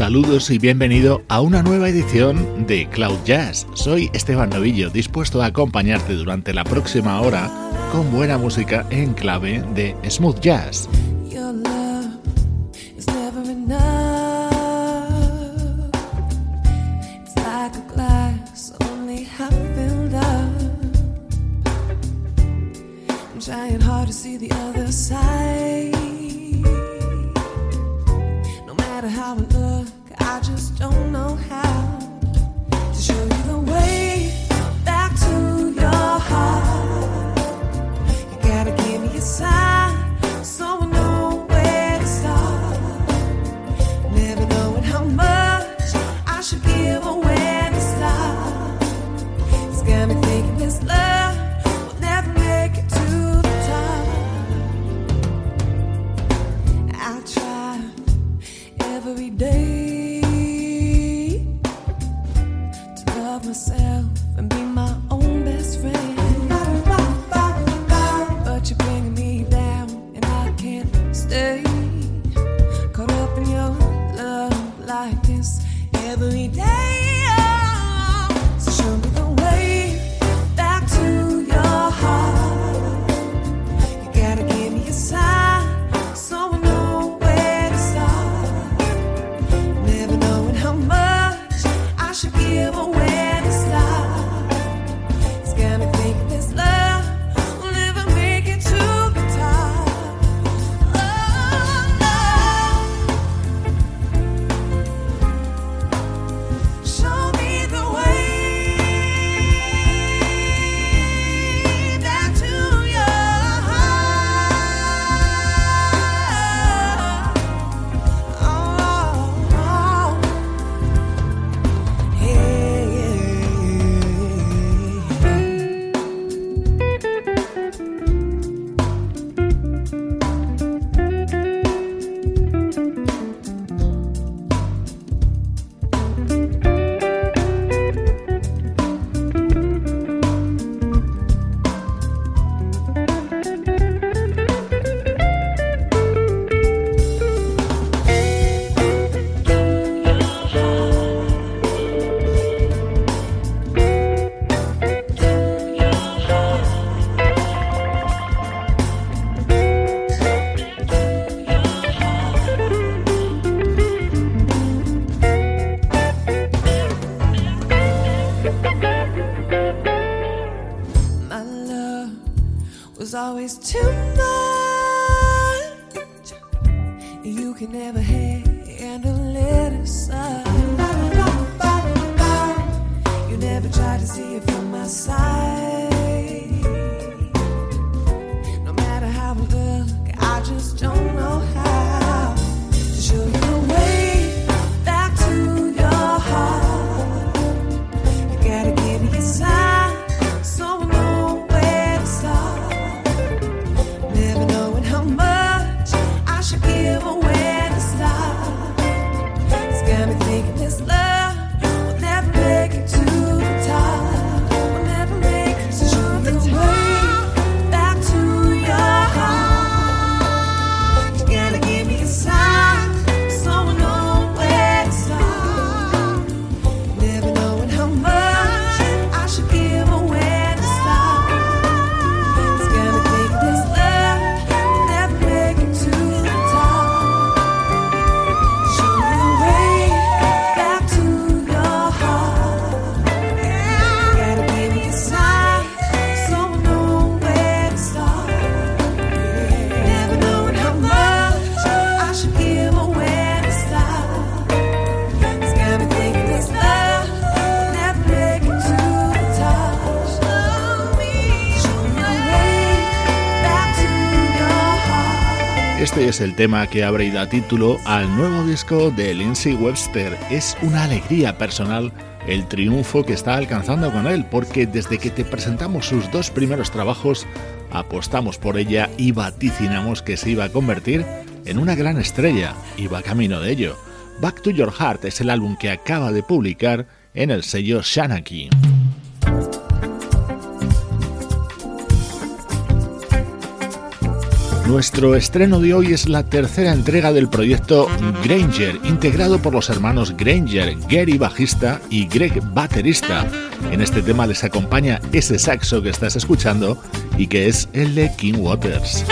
Saludos y bienvenido a una nueva edición de Cloud Jazz. Soy Esteban Novillo, dispuesto a acompañarte durante la próxima hora con buena música en clave de smooth jazz. Es el tema que abre y título al nuevo disco de Lindsay Webster. Es una alegría personal el triunfo que está alcanzando con él, porque desde que te presentamos sus dos primeros trabajos, apostamos por ella y vaticinamos que se iba a convertir en una gran estrella, y va camino de ello. Back to Your Heart es el álbum que acaba de publicar en el sello Shanaki. Nuestro estreno de hoy es la tercera entrega del proyecto Granger, integrado por los hermanos Granger, Gary bajista y Greg baterista. En este tema les acompaña ese saxo que estás escuchando y que es el de King Waters.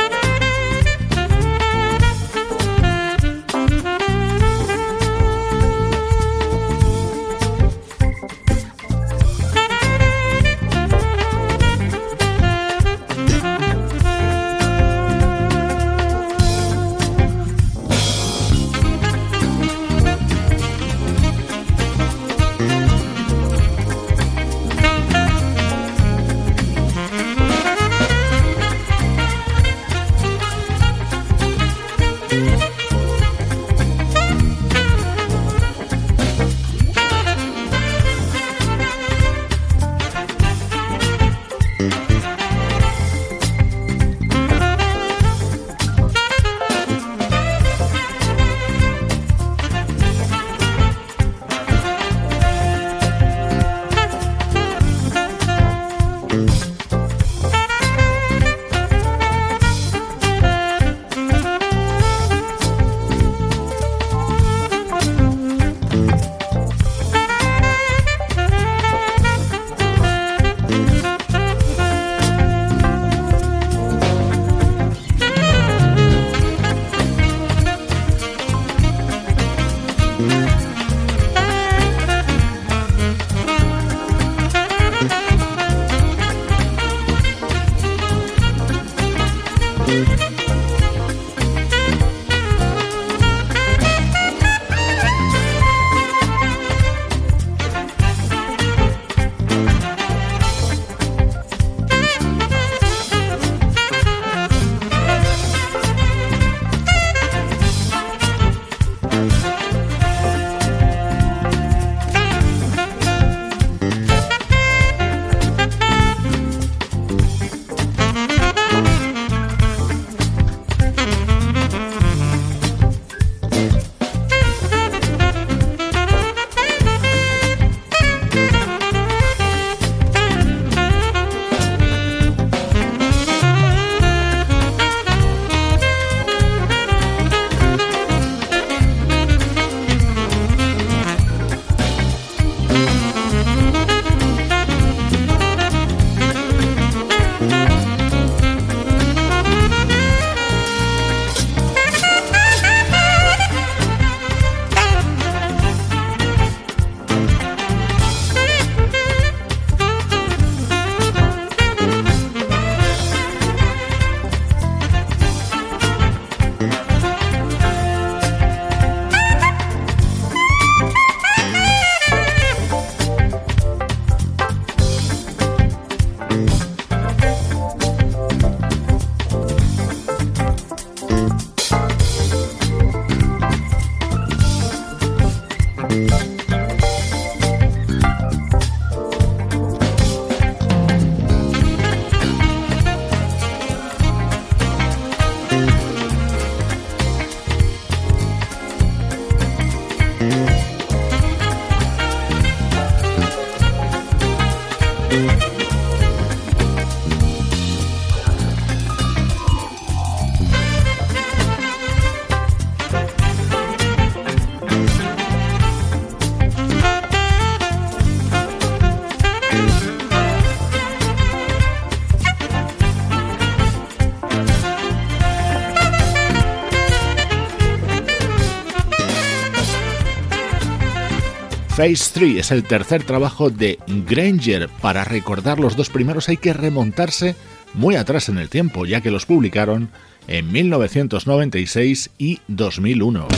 Phase 3 es el tercer trabajo de Granger. Para recordar los dos primeros hay que remontarse muy atrás en el tiempo, ya que los publicaron en 1996 y 2001.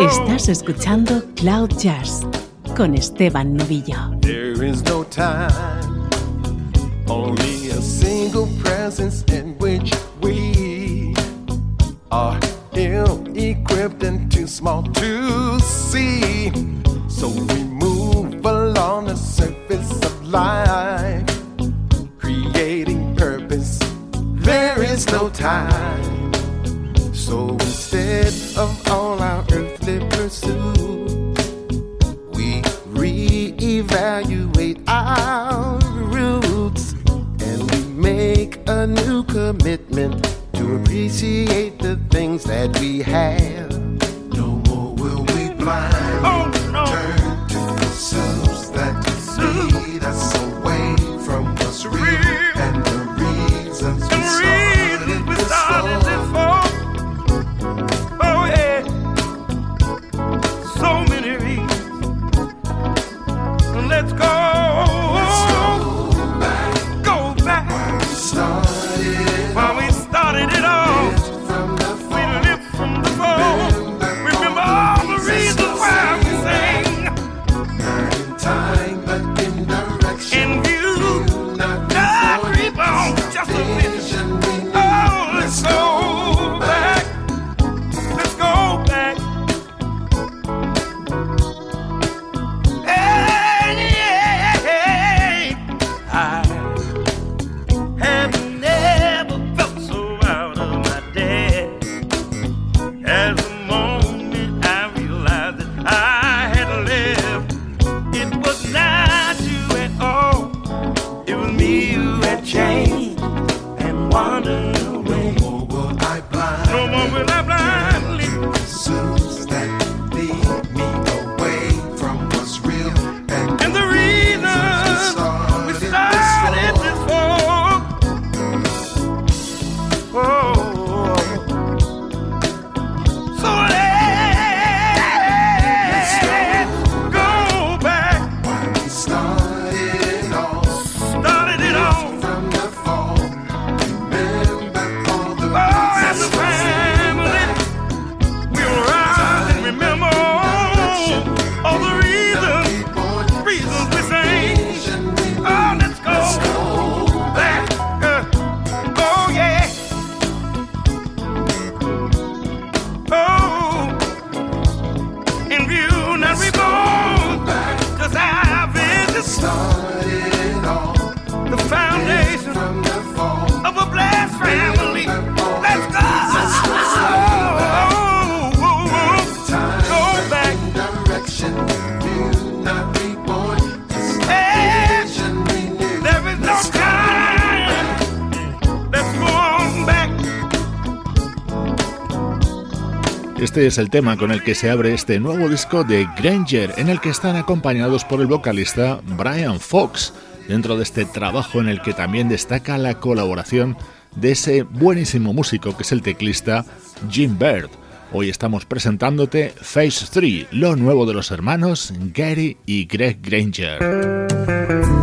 Estás escuchando Cloud Jazz con Esteban Novillo. There is no time, only a single presence in which we are ill equipped and too small to see. So we move along the surface of life, creating purpose. There is no time. So instead of all our earthly pursuits, re-evaluate our roots and we make a new commitment to appreciate the things that we have. No more will we blind Oh, no. turn to pursuits that Este es el tema con el que se abre este nuevo disco de Granger, en el que están acompañados por el vocalista Brian Fox, dentro de este trabajo en el que también destaca la colaboración de ese buenísimo músico que es el teclista Jim Bird. Hoy estamos presentándote Phase 3, lo nuevo de los hermanos Gary y Greg Granger.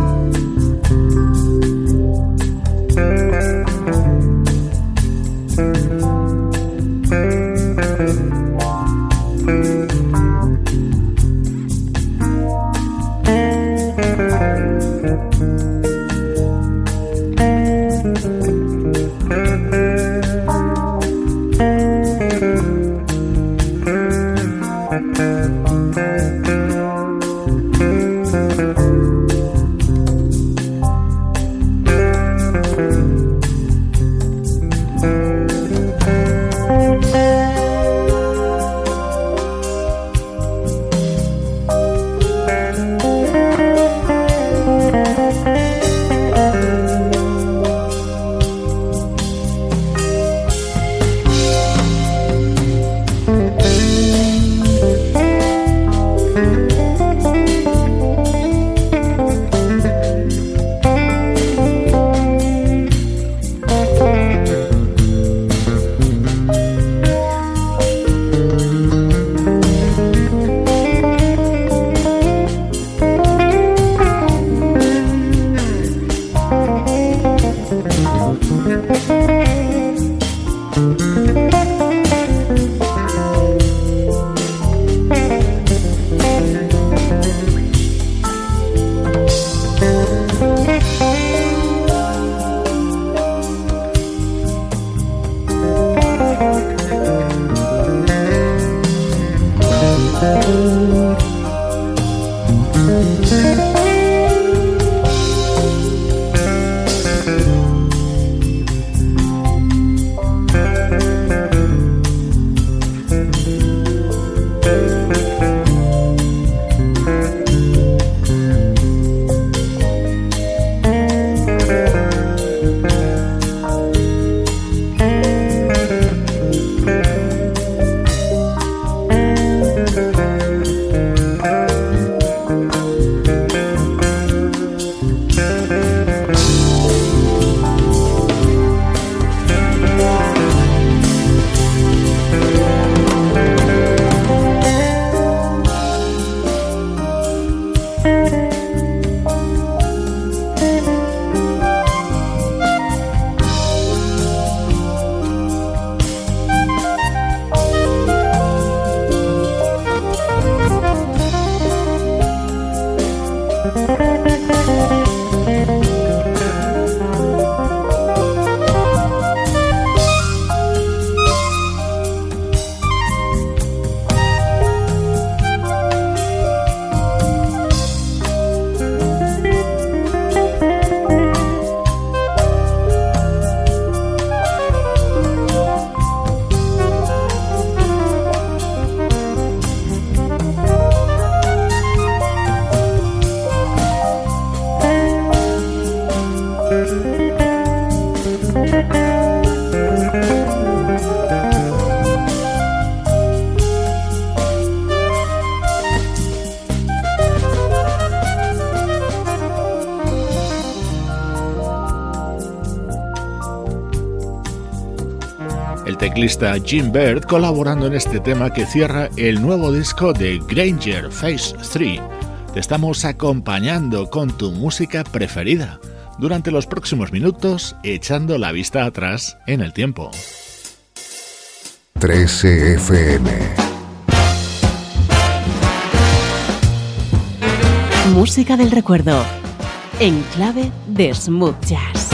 Teclista Jim Bird colaborando en este tema que cierra el nuevo disco de Granger Phase 3. Te estamos acompañando con tu música preferida durante los próximos minutos echando la vista atrás en el tiempo. 13 FM Música del recuerdo en clave de smooth jazz.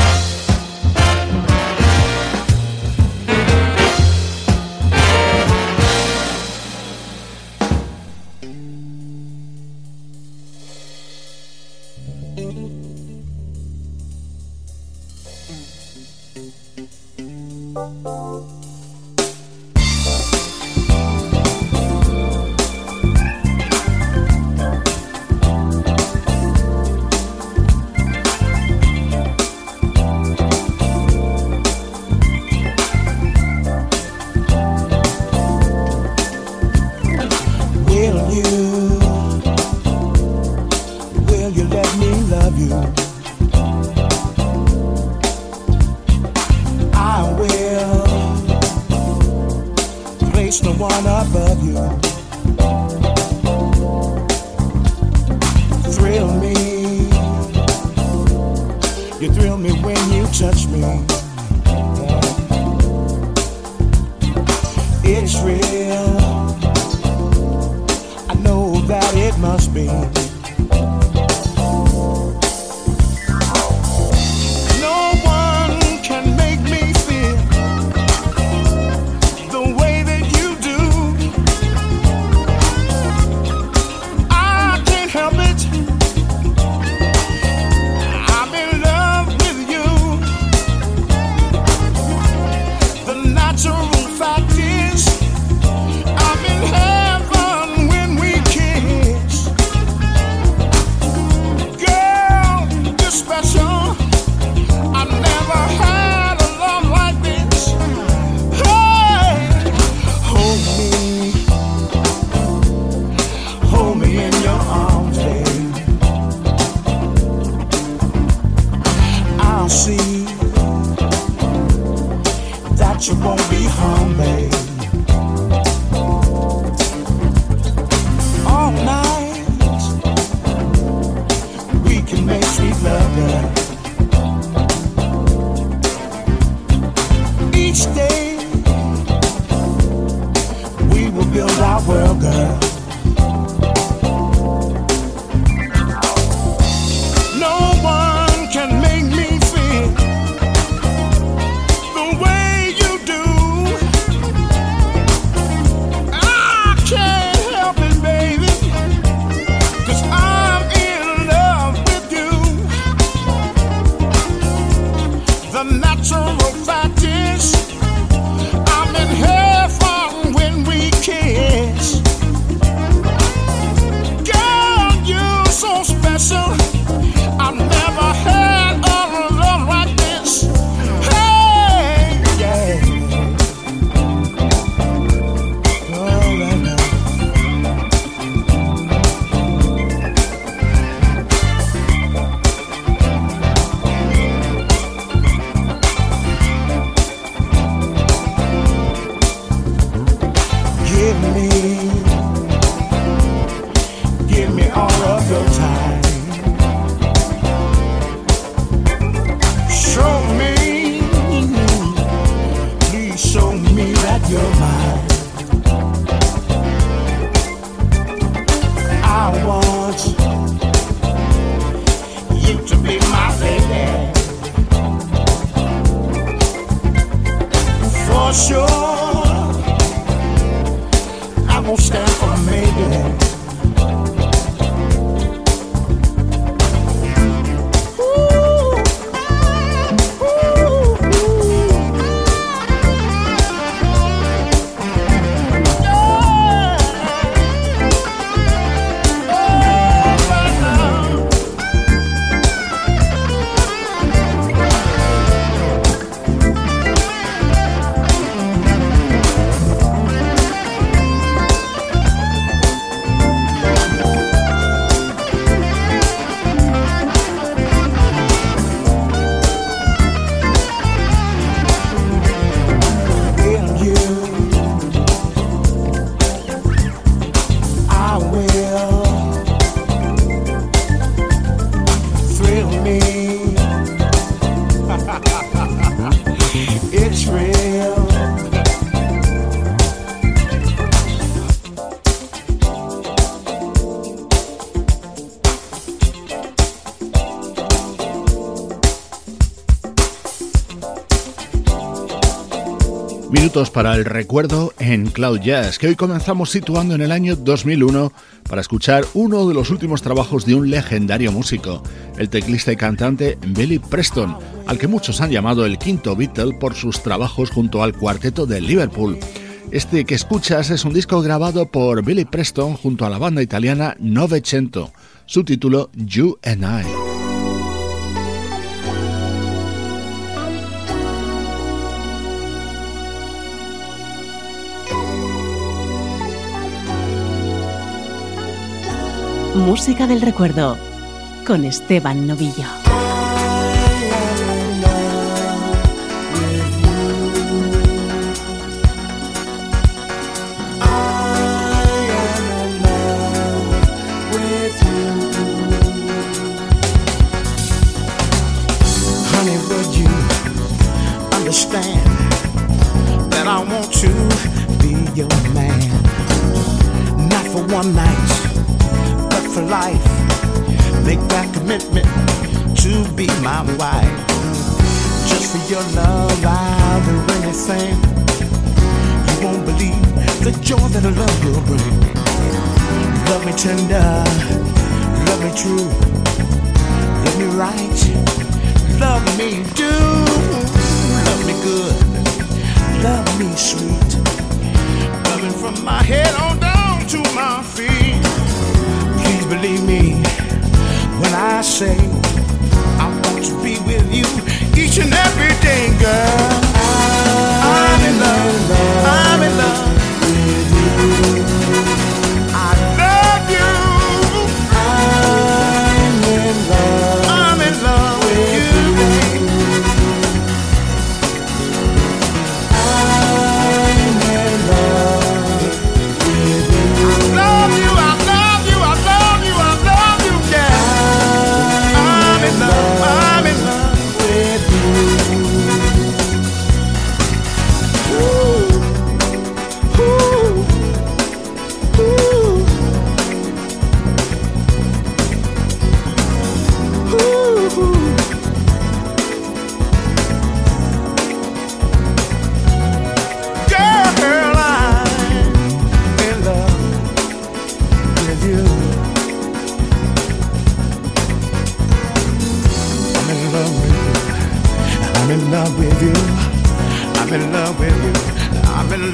Para el recuerdo en Cloud Jazz, que hoy comenzamos situando en el año 2001 para escuchar uno de los últimos trabajos de un legendario músico, el teclista y cantante Billy Preston, al que muchos han llamado el quinto Beatle por sus trabajos junto al cuarteto de Liverpool. Este que escuchas es un disco grabado por Billy Preston junto a la banda italiana Novecento, su título You and I. Música del recuerdo con Esteban Novillo. One night for life. Make that commitment to be my wife. Just for your love, I'll do anything. You won't believe the joy that a love will bring. Love me tender, love me true, love me right, love me do, love me good, love me sweet, loving from my head on down to my believe me when I say I want to be with you each and every day, girl.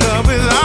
Los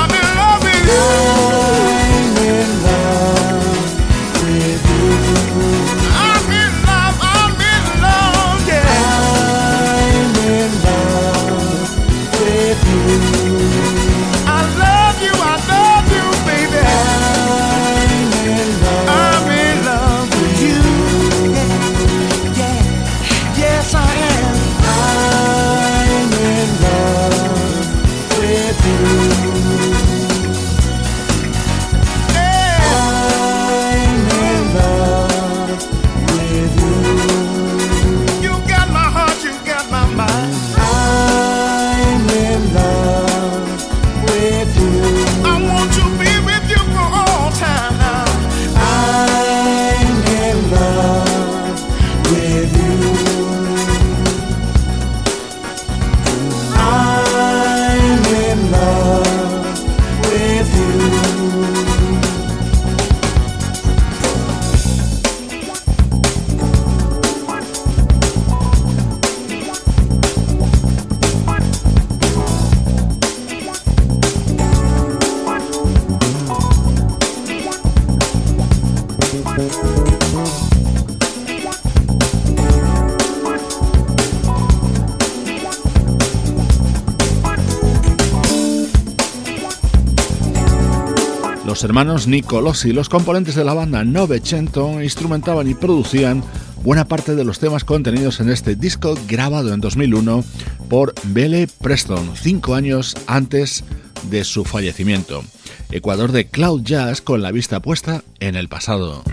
hermanos Nicolosi, los componentes de la banda Novecento, instrumentaban y producían buena parte de los temas contenidos en este disco grabado en 2001 por Belle Preston, cinco años antes de su fallecimiento. Ecuador de Cloud Jazz con la vista puesta en el pasado.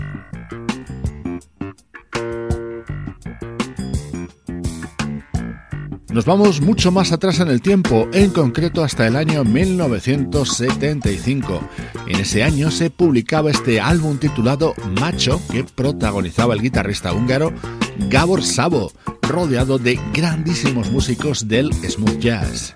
Nos vamos mucho más atrás en el tiempo, en concreto hasta el año 1975. En ese año se publicaba este álbum titulado Macho que protagonizaba el guitarrista húngaro Gabor Sabo, rodeado de grandísimos músicos del smooth jazz.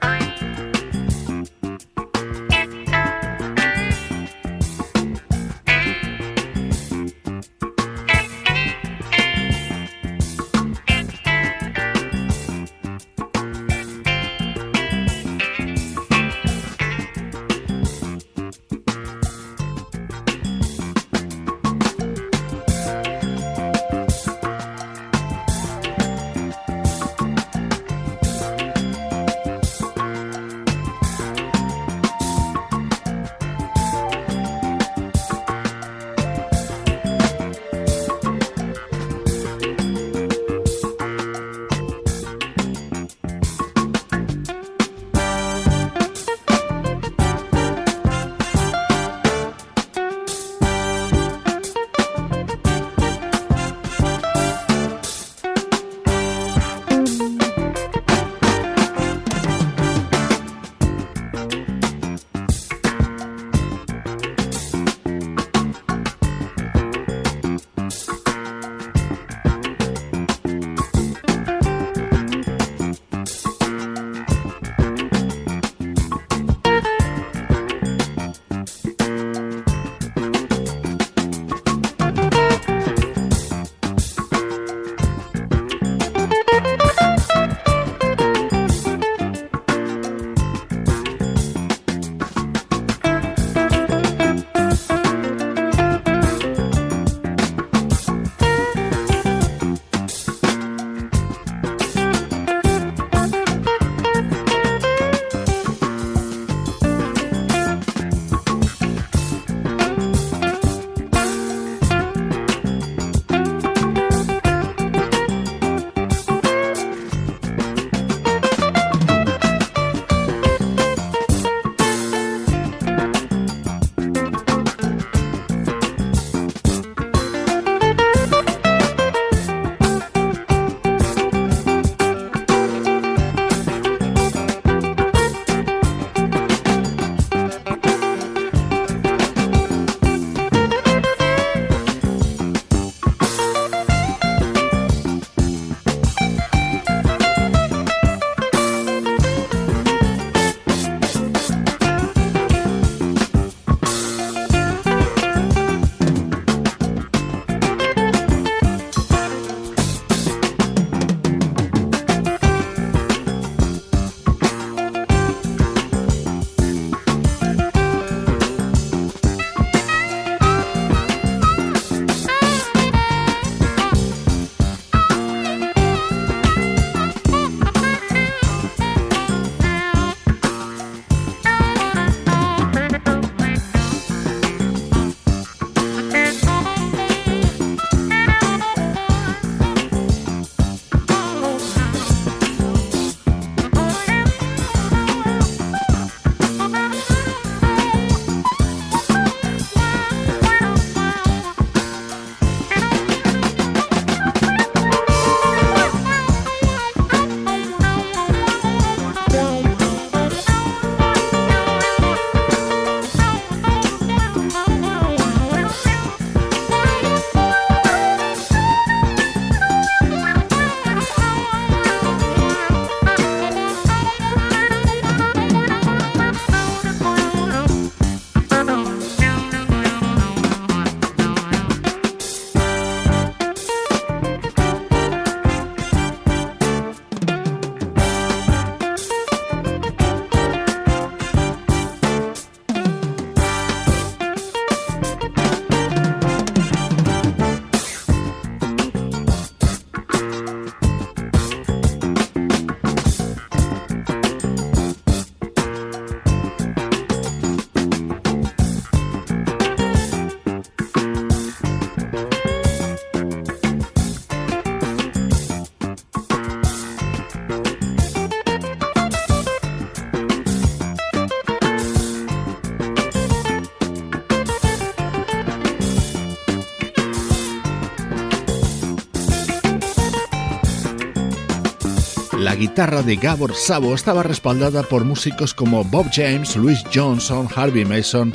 Guitarra de Gabor Sabo estaba respaldada por músicos como Bob James, Louis Johnson, Harvey Mason,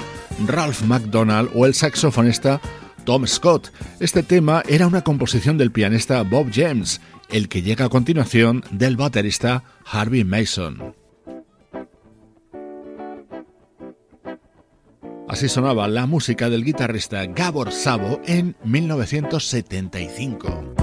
Ralph McDonald o el saxofonista Tom Scott. Este tema era una composición del pianista Bob James, el que llega a continuación del baterista Harvey Mason. Así sonaba la música del guitarrista Gabor Sabo en 1975.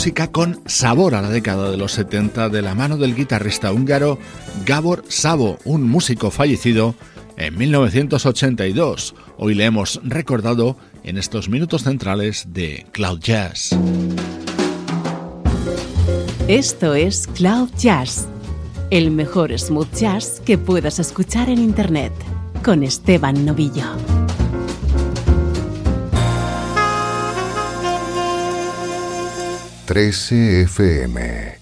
Música con sabor a la década de los 70 de la mano del guitarrista húngaro Gabor Sabo, un músico fallecido en 1982. Hoy le hemos recordado en estos minutos centrales de Cloud Jazz. Esto es Cloud Jazz, el mejor smooth jazz que puedas escuchar en Internet, con Esteban Novillo. 13 FM.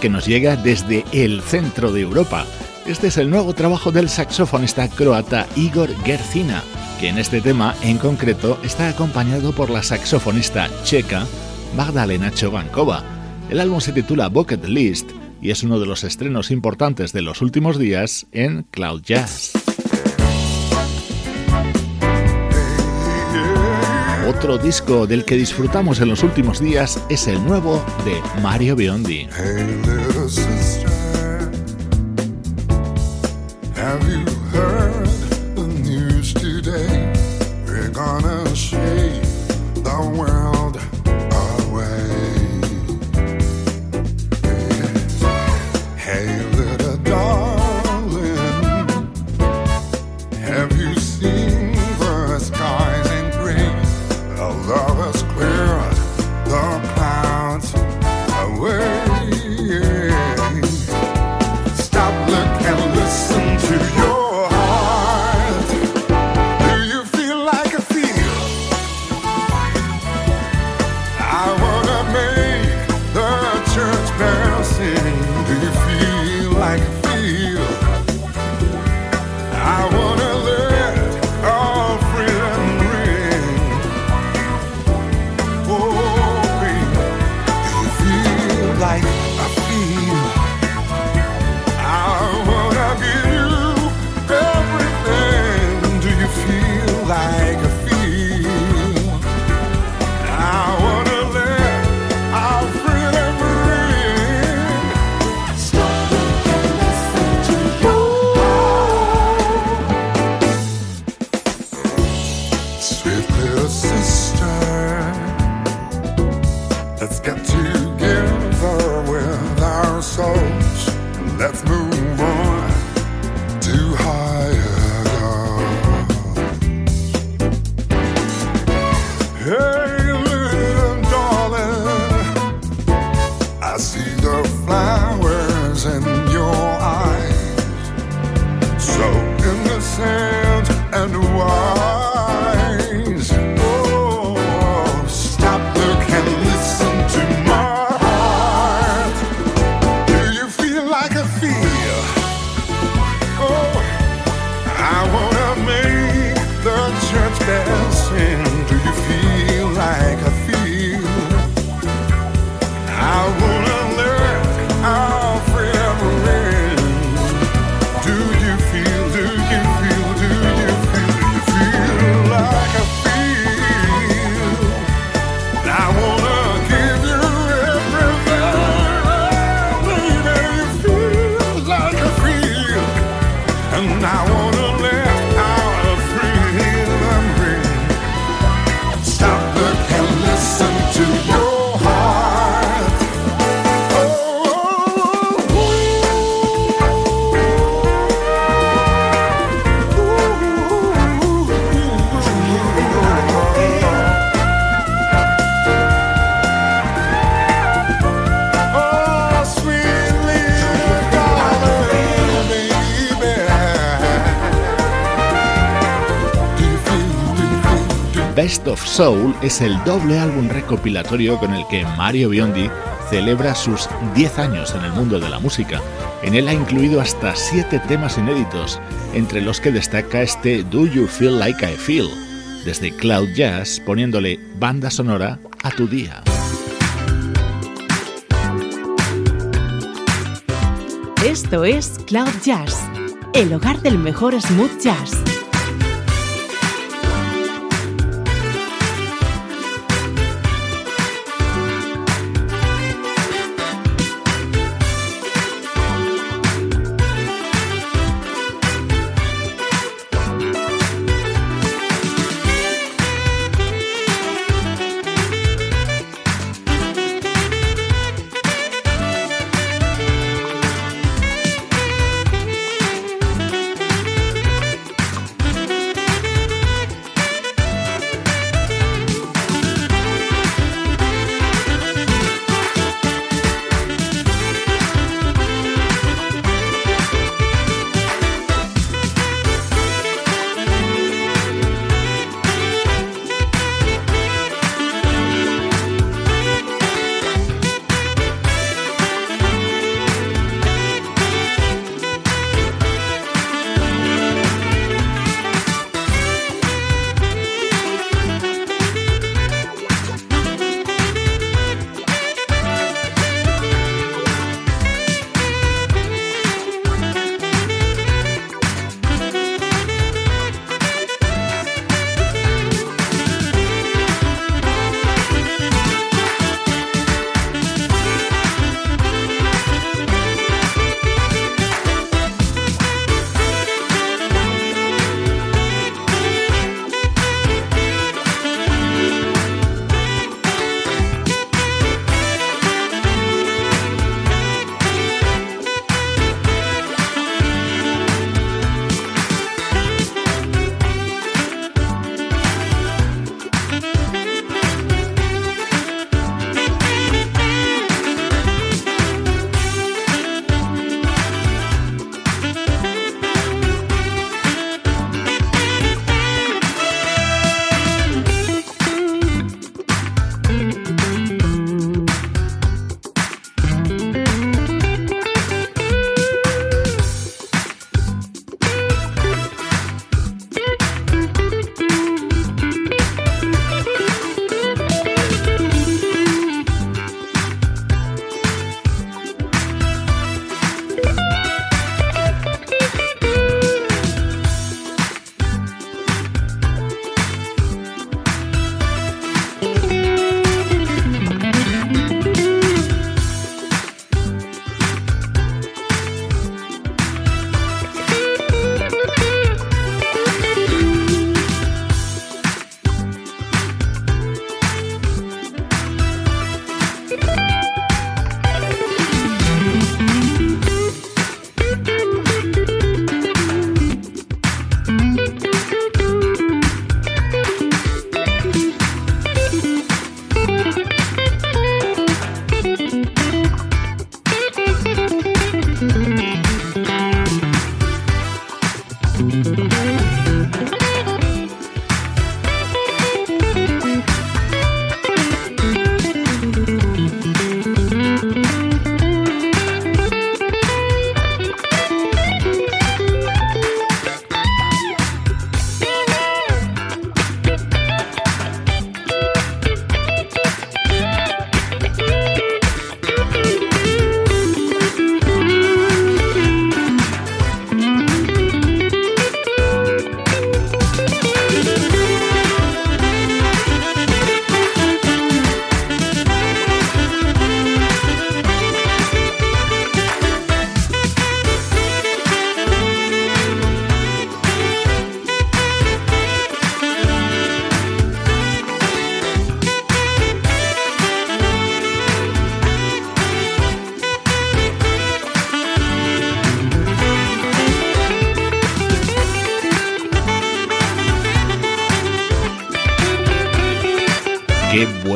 Que nos llega desde el centro de Europa. Este es el nuevo trabajo del saxofonista croata Igor Gercina, que en este tema en concreto está acompañado por la saxofonista checa Magdalena Chovankova. El álbum se titula Bucket List y es uno de los estrenos importantes de los últimos días en Cloud Jazz. Otro disco del que disfrutamos en los últimos días es el nuevo de Mario Biondi. Feel Best of Soul es el doble álbum recopilatorio con el que Mario Biondi celebra sus 10 años en el mundo de la música. En él ha incluido hasta 7 temas inéditos, entre los que destaca este Do You Feel Like I Feel, desde Cloud Jazz poniéndole banda sonora a tu día. Esto es Cloud Jazz, el hogar del mejor smooth jazz.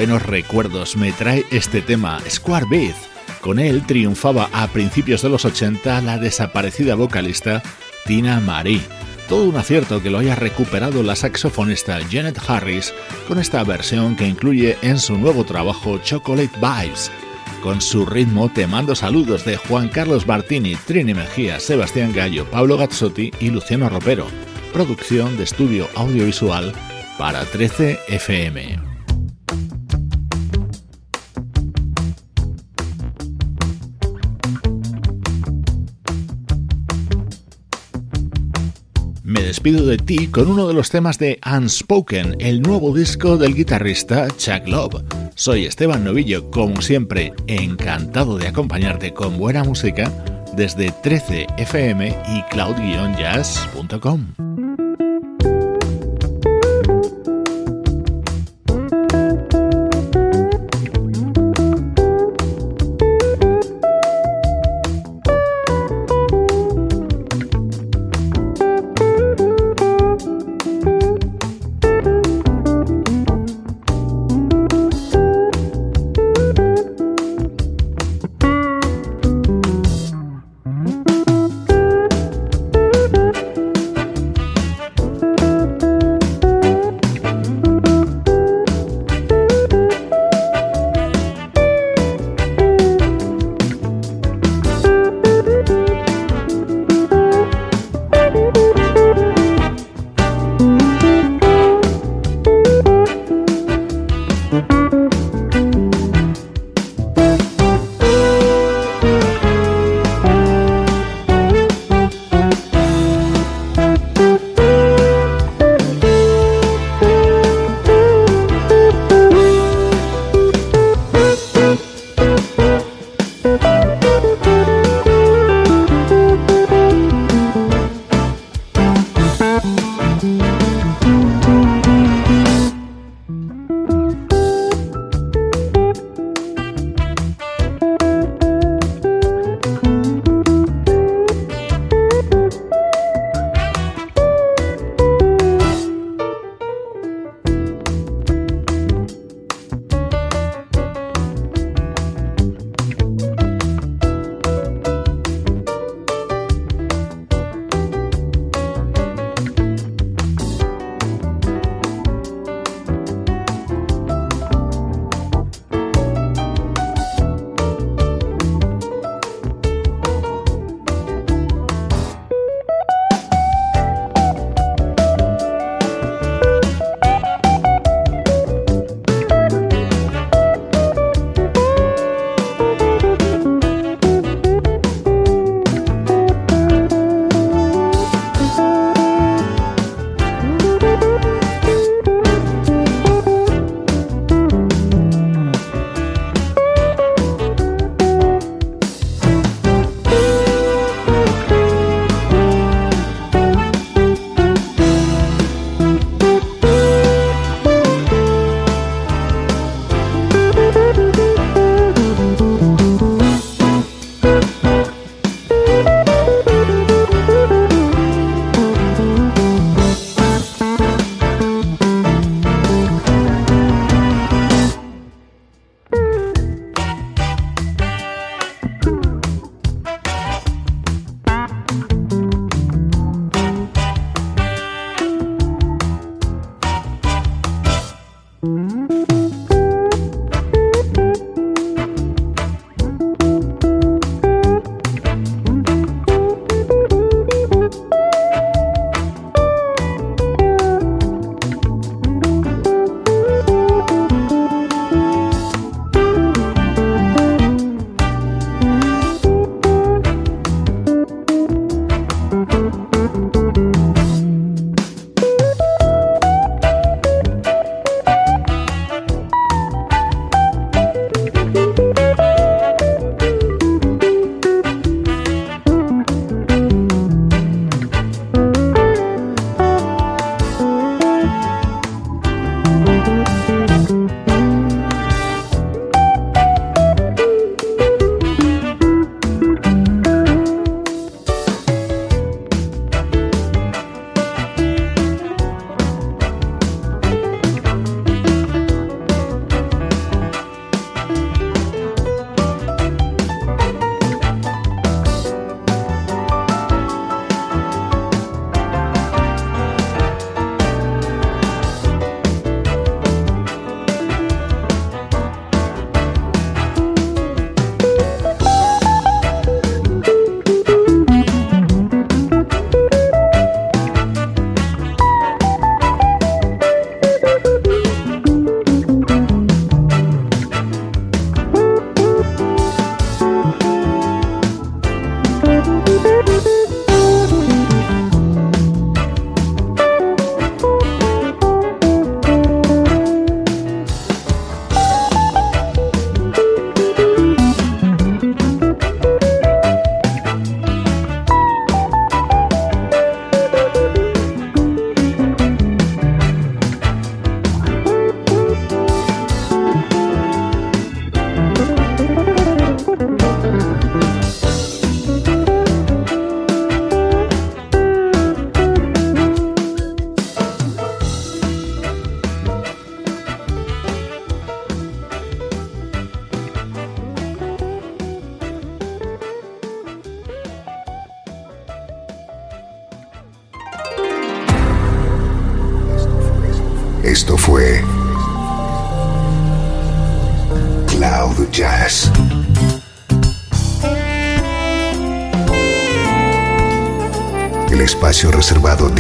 Buenos recuerdos me trae este tema, Square Beat. Con él triunfaba a principios de los 80 la desaparecida vocalista Tina Marie. Todo un acierto que lo haya recuperado la saxofonista Janet Harris con esta versión que incluye en su nuevo trabajo Chocolate Vibes. Con su ritmo te mando saludos de Juan Carlos Martini, Trini Mejía, Sebastián Gallo, Pablo Gazzotti y Luciano Ropero. Producción de estudio audiovisual para 13 FM. Despido de ti con uno de los temas de Unspoken, el nuevo disco del guitarrista Chuck Love. Soy Esteban Novillo, como siempre, encantado de acompañarte con buena música desde 13fm y cloud-jazz.com.